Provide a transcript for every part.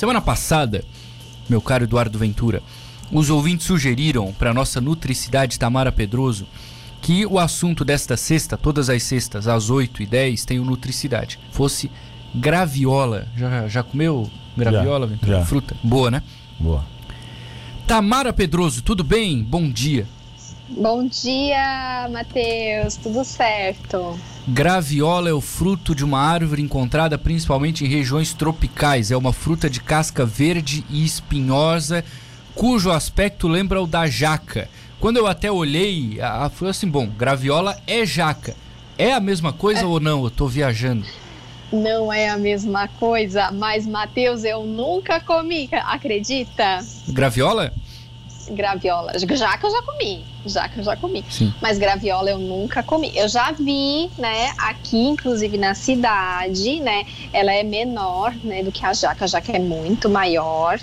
Semana passada, meu caro Eduardo Ventura, os ouvintes sugeriram para nossa nutricidade Tamara Pedroso que o assunto desta sexta, todas as sextas, às 8 e 10, tem o Nutricidade. Fosse graviola. Já, já comeu graviola, Já, Ventura? já. Fruta. Boa, né? Boa. Tamara Pedroso, tudo bem? Bom dia. Bom dia, Matheus. Tudo certo? Graviola é o fruto de uma árvore encontrada principalmente em regiões tropicais. É uma fruta de casca verde e espinhosa, cujo aspecto lembra o da jaca. Quando eu até olhei, a, a- foi assim, bom, graviola é jaca. É a mesma coisa ou não? Eu tô viajando. Não é a mesma coisa, mas Matheus, eu nunca comi, acredita? Graviola? Graviola. Jaca eu já comi. Jaca eu já comi. Sim. Mas graviola eu nunca comi. Eu já vi, né, aqui, inclusive na cidade, né? Ela é menor, né, do que a jaca. A jaca é muito maior.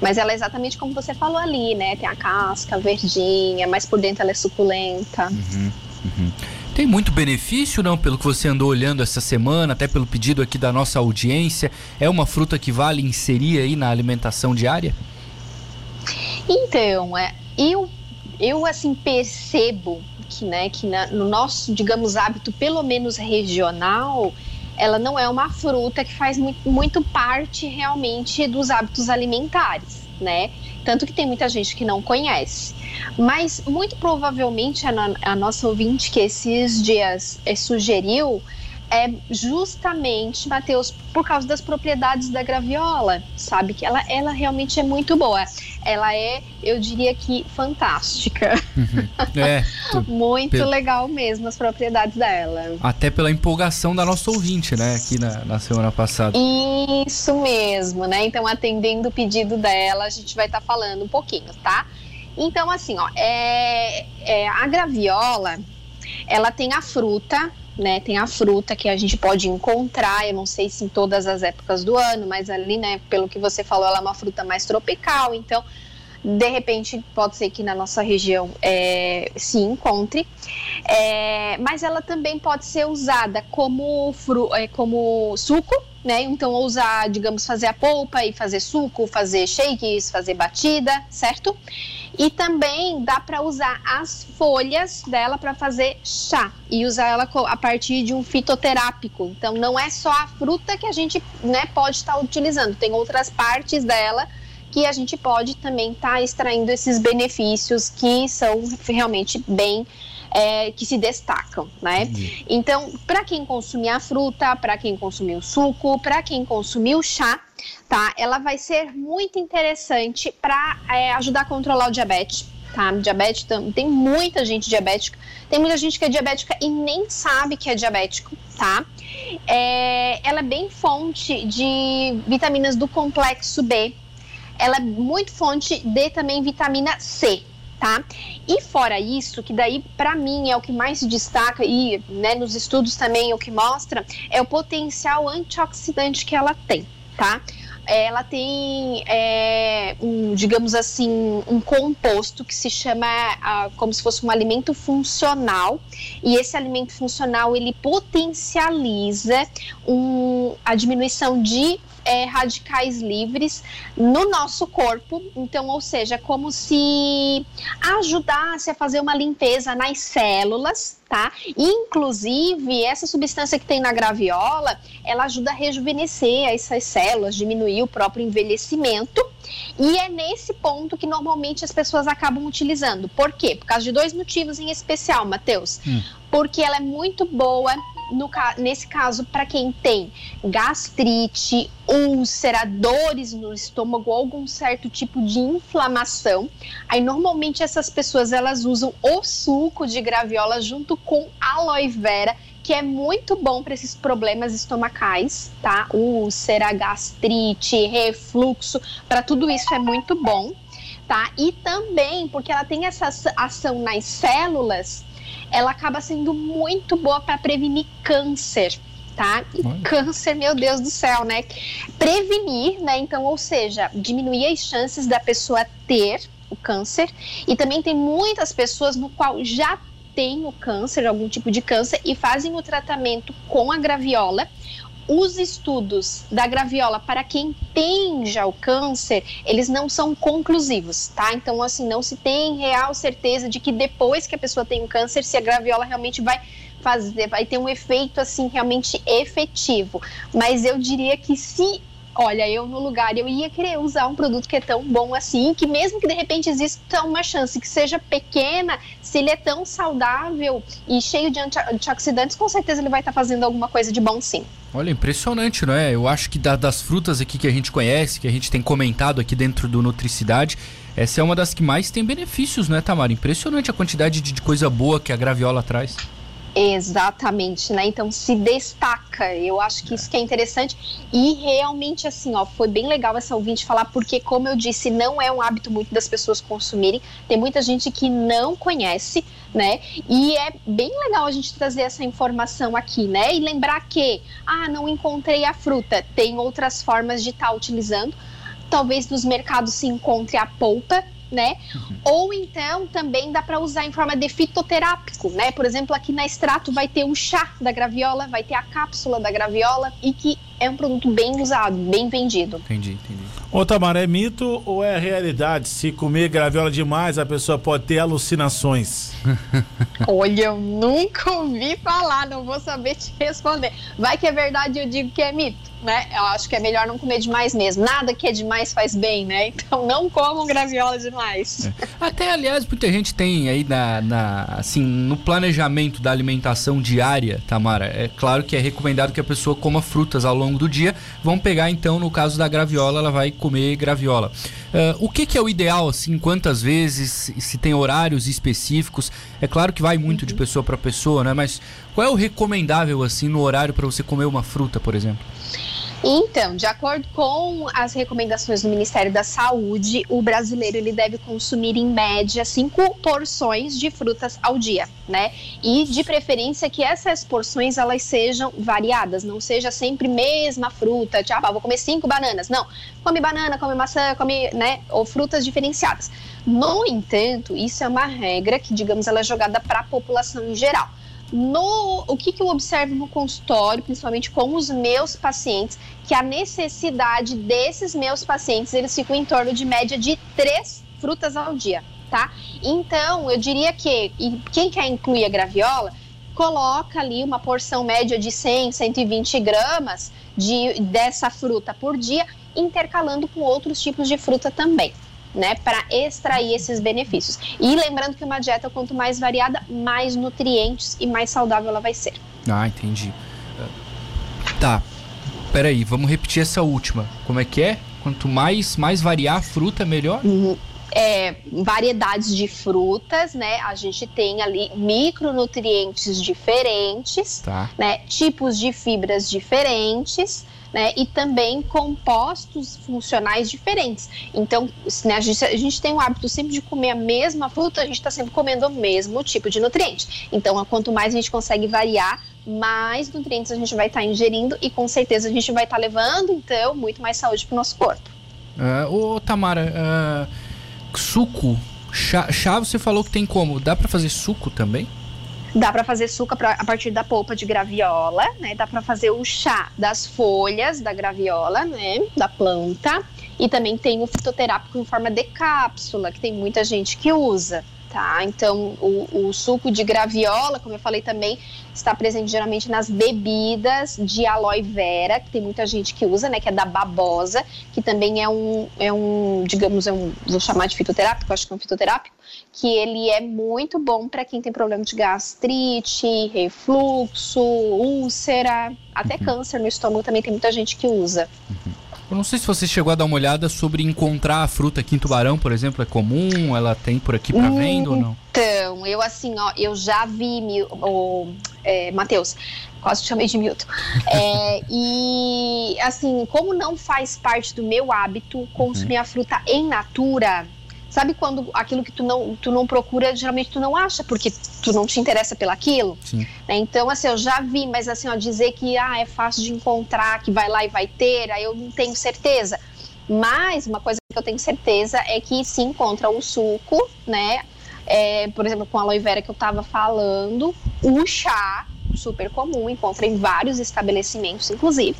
Mas ela é exatamente como você falou ali, né? Tem a casca verdinha, mas por dentro ela é suculenta. Tem muito benefício, não? Pelo que você andou olhando essa semana, até pelo pedido aqui da nossa audiência. É uma fruta que vale inserir aí na alimentação diária? Então, é, eu, eu assim percebo que, né, que na- no nosso, digamos, hábito, pelo menos regional, ela não é uma fruta que faz muito, muito parte realmente dos hábitos alimentares, né? Tanto que tem muita gente que não conhece. Mas muito provavelmente a, a nossa ouvinte que esses dias eh, sugeriu é justamente, Matheus, por causa das propriedades da graviola, sabe? Que ela, ela realmente é muito boa. Ela é, eu diria que, fantástica. É, Muito Pe- legal mesmo as propriedades dela. até pela empolgação da nossa ouvinte, né? Aqui na, na semana passada. Isso mesmo, né? Então, atendendo o pedido dela, a gente vai estar falando um pouquinho, tá? Então, assim, ó, é, é, a graviola, ela tem a fruta, né? Tem a fruta que a gente pode encontrar, eu não sei se em todas as épocas do ano, mas ali, né, pelo que você falou, ela é uma fruta mais tropical, então, de repente, pode ser que na nossa região é, se encontre. É, mas ela também pode ser usada como, fru, é, como suco, né? Então, usar, digamos, fazer a polpa e fazer suco, fazer shakes, fazer batida, certo? E também dá para usar as folhas dela para fazer chá e usar ela a partir de um fitoterápico. Então, não é só a fruta que a gente né, pode estar utilizando, tem outras partes dela que a gente pode também estar extraindo esses benefícios que são realmente bem é, que se destacam, né? Então, para quem consumir a fruta, para quem consumir o suco, para quem consumir o chá, tá? Ela vai ser muito interessante para ajudar a controlar o diabetes. Tá? Diabetes tem muita gente diabética, tem muita gente que é diabética e nem sabe que é diabético, tá? É, ela é bem fonte de vitaminas do complexo B. Ela é muito fonte de também vitamina C, tá? E fora isso, que daí para mim é o que mais se destaca e né, nos estudos também é o que mostra é o potencial antioxidante que ela tem, tá? Ela tem, é, um, digamos assim, um composto que se chama ah, como se fosse um alimento funcional e esse alimento funcional ele potencializa um, a diminuição de é, radicais livres no nosso corpo. Então, ou seja, como se ajudasse a fazer uma limpeza nas células, tá? Inclusive, essa substância que tem na graviola, ela ajuda a rejuvenescer essas células, diminuir o próprio envelhecimento. E é nesse ponto que normalmente as pessoas acabam utilizando. Por quê? Por causa de dois motivos em especial, Matheus. Hum. Porque ela é muito boa no nesse caso, para quem tem gastrite, úlcera, dores no estômago, algum certo tipo de inflamação, aí normalmente essas pessoas elas usam o suco de graviola junto com aloe vera, que é muito bom para esses problemas estomacais, tá? Úlcera, gastrite, refluxo, para tudo isso é muito bom, tá? E também porque ela tem essa ação nas células ela acaba sendo muito boa para prevenir câncer, tá? E Olha. câncer, meu Deus do céu, né? Prevenir, né? Então, ou seja, diminuir as chances da pessoa ter o câncer. E também tem muitas pessoas no qual já tem o câncer, algum tipo de câncer, e fazem o tratamento com a graviola os estudos da graviola para quem tem já o câncer, eles não são conclusivos, tá? Então, assim, não se tem real certeza de que depois que a pessoa tem o câncer, se a graviola realmente vai fazer, vai ter um efeito assim realmente efetivo. Mas eu diria que se olha, eu no lugar, eu ia querer usar um produto que é tão bom assim, que mesmo que de repente exista uma chance que seja pequena, se ele é tão saudável e cheio de antioxidantes, com certeza ele vai estar tá fazendo alguma coisa de bom sim. Olha, impressionante, não é? Eu acho que da, das frutas aqui que a gente conhece, que a gente tem comentado aqui dentro do Nutricidade, essa é uma das que mais tem benefícios, não é, Tamara? Impressionante a quantidade de, de coisa boa que a graviola traz. Exatamente, né? Então se destaca. Eu acho que isso que é interessante e realmente assim, ó, foi bem legal essa ouvinte falar porque como eu disse, não é um hábito muito das pessoas consumirem. Tem muita gente que não conhece, né? E é bem legal a gente trazer essa informação aqui, né? E lembrar que, ah, não encontrei a fruta, tem outras formas de estar tá utilizando. Talvez nos mercados se encontre a polpa, né? Ou então também dá para usar em forma de fitoterápico, né? Por exemplo, aqui na extrato vai ter o chá da graviola, vai ter a cápsula da graviola e que é um produto bem usado, bem vendido. Entendi, entendi. Ô Tamara, é mito ou é realidade? Se comer graviola demais, a pessoa pode ter alucinações? Olha, eu nunca ouvi falar, não vou saber te responder. Vai que é verdade, eu digo que é mito né? Eu acho que é melhor não comer demais mesmo. Nada que é demais faz bem, né? Então não comam graviola demais. É. Até, aliás, muita gente tem aí na, na, assim, no planejamento da alimentação diária, Tamara, é claro que é recomendado que a pessoa coma frutas ao longo do dia. Vamos pegar, então, no caso da graviola, ela vai comer graviola. Uh, o que, que, é o ideal, assim, quantas vezes, se tem horários específicos? É claro que vai muito uhum. de pessoa para pessoa, né? Mas qual é o recomendável, assim, no horário para você comer uma fruta, por exemplo? Então, de acordo com as recomendações do Ministério da Saúde, o brasileiro ele deve consumir em média cinco porções de frutas ao dia, né? E de preferência que essas porções elas sejam variadas, não seja sempre mesma fruta, tipo, ah, vou comer cinco bananas. Não, come banana, come maçã, come, né? Ou frutas diferenciadas. No entanto, isso é uma regra que, digamos, ela é jogada para a população em geral no o que, que eu observo no consultório, principalmente com os meus pacientes, que a necessidade desses meus pacientes eles ficam em torno de média de três frutas ao dia, tá? Então eu diria que quem quer incluir a graviola coloca ali uma porção média de 100, 120 gramas de, dessa fruta por dia, intercalando com outros tipos de fruta também né, para extrair esses benefícios. E lembrando que uma dieta quanto mais variada, mais nutrientes e mais saudável ela vai ser. Ah, entendi. Tá. Peraí, vamos repetir essa última. Como é que é? Quanto mais mais variar a fruta, melhor? Uhum. É, variedades de frutas, né? A gente tem ali micronutrientes diferentes, tá. né? Tipos de fibras diferentes né, e também compostos funcionais diferentes. Então, né, a, gente, a, gente, tem o hábito sempre de comer a mesma fruta, a gente está sempre comendo o mesmo tipo de nutriente. Então, quanto mais a gente consegue variar, mais nutrientes a gente vai estar tá ingerindo e com certeza a gente vai estar tá levando, então, muito mais saúde para o nosso corpo. Uh, ô, Tamara, uh, suco, chá, chá você falou que tem como? Dá para fazer suco também? Dá para fazer suco a partir da polpa de graviola, né? Dá para fazer o chá das folhas da graviola, né? Da planta. E também tem o fitoterápico em forma de cápsula, que tem muita gente que usa tá? Então, o, o, suco de graviola, como eu falei também, está presente geralmente nas bebidas de aloe vera, que tem muita gente que usa, né? Que é da babosa, que também é um, é um digamos, é um, vou chamar de fitoterápico, acho que é um fitoterápico, que ele é muito bom para quem tem problema de gastrite, refluxo, úlcera, até uhum. câncer no estômago também tem muita gente que usa. Uhum. Eu não sei se você chegou a dar uma olhada sobre encontrar a fruta aqui em Tubarão, por exemplo, é comum? Ela tem por aqui para venda ou não? Então, eu assim, ó, eu já vi o é, Matheus, quase chamei de Milton. É, e assim, como não faz parte do meu hábito consumir uhum. a fruta em natura, Sabe quando aquilo que tu não, tu não procura, geralmente tu não acha, porque tu não te interessa pelaquilo? Sim. Né? Então, assim, eu já vi, mas assim, ó, dizer que ah, é fácil de encontrar, que vai lá e vai ter, aí eu não tenho certeza. Mas uma coisa que eu tenho certeza é que se encontra o suco, né? É, por exemplo, com a aloe vera que eu tava falando, o chá, super comum, encontra em vários estabelecimentos, inclusive.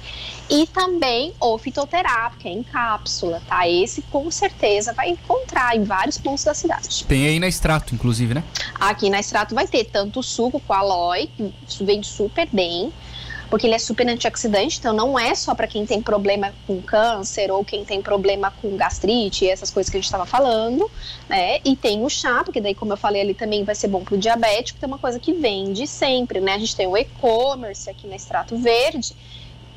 E também o fitoterápico, é em cápsula, tá? Esse com certeza vai encontrar em vários pontos da cidade. Tem aí na extrato, inclusive, né? Aqui na extrato vai ter tanto o suco com aloe, que vende super bem porque ele é super antioxidante, então não é só para quem tem problema com câncer ou quem tem problema com gastrite, essas coisas que a gente estava falando, né? E tem o chá, porque daí, como eu falei ali, também vai ser bom para o diabético, que é uma coisa que vende sempre, né? A gente tem o e-commerce aqui na Extrato Verde,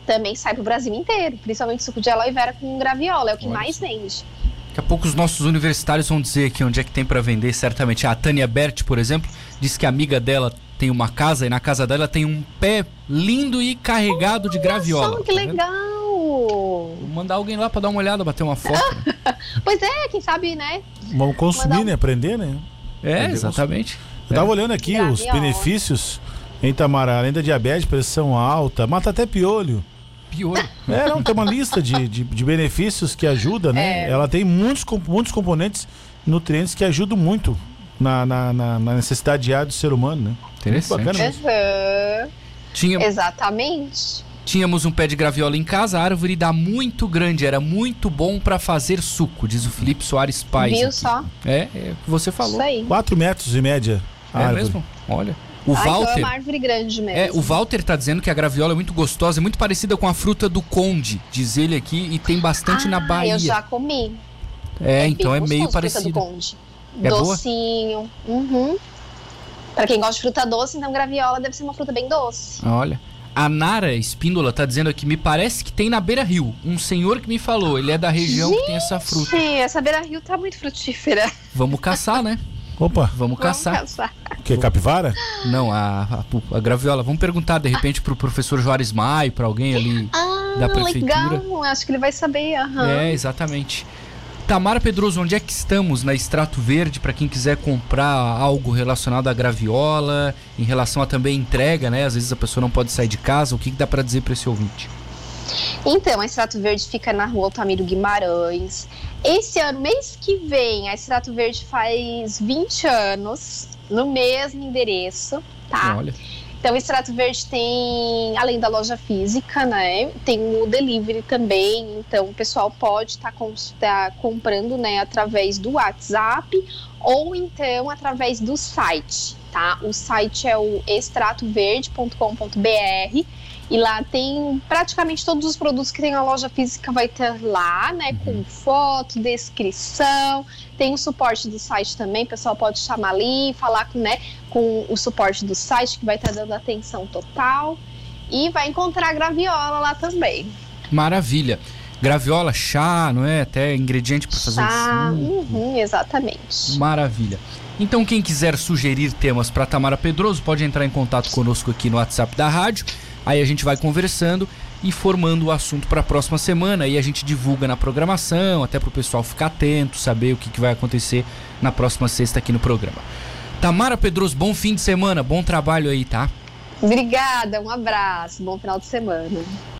também sai para o Brasil inteiro, principalmente suco de aloe vera com graviola, é o que mais vende. Daqui a pouco os nossos universitários vão dizer aqui onde é que tem para vender, certamente. A Tânia Bert, por exemplo, disse que a amiga dela tem uma casa e na casa dela tem um pé lindo e carregado de graviola. Só, que tá legal! Vou mandar alguém lá para dar uma olhada, bater uma foto. Né? pois é, quem sabe, né? Vamos consumir, um... né? Aprender, né? É, Aprender exatamente. Eu tava é. olhando aqui graviola. os benefícios em Tamara, além da diabetes, pressão alta, mata até piolho. Piolho? É, não, tem uma lista de, de, de benefícios que ajuda, né? É. Ela tem muitos, muitos componentes nutrientes que ajudam muito na, na, na, na necessidade diária do ser humano, né? Interessante. Uhum. Tinha... Exatamente. Tínhamos um pé de graviola em casa, a árvore dá muito grande, era muito bom para fazer suco, diz o Felipe Soares Pais. Viu aqui. só? É, é, você falou. Isso aí. 4 metros de média. É árvore. mesmo? Olha. O Ai, Walter. é uma árvore grande mesmo. É, o Walter tá dizendo que a graviola é muito gostosa, é muito parecida com a fruta do conde, diz ele aqui, e tem bastante ah, na Bahia. Eu já comi. É, é então é meio parecido. É Docinho. Boa? Uhum. Para quem gosta de fruta doce, então graviola deve ser uma fruta bem doce. Olha. A Nara Espíndola tá dizendo aqui, me parece que tem na Beira Rio. Um senhor que me falou, ele é da região Gente, que tem essa fruta. Sim, essa Beira Rio tá muito frutífera. Vamos caçar, né? Opa. Vamos, Vamos caçar. caçar. Que capivara? Não, a, a, a, graviola. Vamos perguntar de repente pro professor Juarez Maio, para alguém ali ah, da prefeitura. Legal, acho que ele vai saber. Uhum. É, exatamente. Tamara Pedroso, onde é que estamos na Extrato Verde para quem quiser comprar algo relacionado à graviola, em relação a também entrega, né? Às vezes a pessoa não pode sair de casa. O que, que dá para dizer para esse ouvinte? Então, a Extrato Verde fica na rua Altamiro Guimarães. Esse ano, mês que vem, a Extrato Verde faz 20 anos, no mesmo endereço, tá? Olha. Então, o Extrato Verde tem, além da loja física, né, tem o delivery também. Então, o pessoal pode estar tá, tá comprando, né, através do WhatsApp ou então através do site, tá? O site é o extratoverde.com.br e lá tem praticamente todos os produtos que tem na loja física vai ter lá, né? Com uhum. foto, descrição, tem o suporte do site também, o pessoal pode chamar ali, falar com, né, com o suporte do site que vai estar dando atenção total. E vai encontrar graviola lá também. Maravilha. Graviola, chá, não é? Até ingrediente para fazer chá, uhum, exatamente. Maravilha. Então, quem quiser sugerir temas para Tamara Pedroso, pode entrar em contato conosco aqui no WhatsApp da rádio. Aí a gente vai conversando e formando o assunto para a próxima semana. E a gente divulga na programação, até para o pessoal ficar atento, saber o que, que vai acontecer na próxima sexta aqui no programa. Tamara Pedroso, bom fim de semana, bom trabalho aí, tá? Obrigada, um abraço, bom final de semana.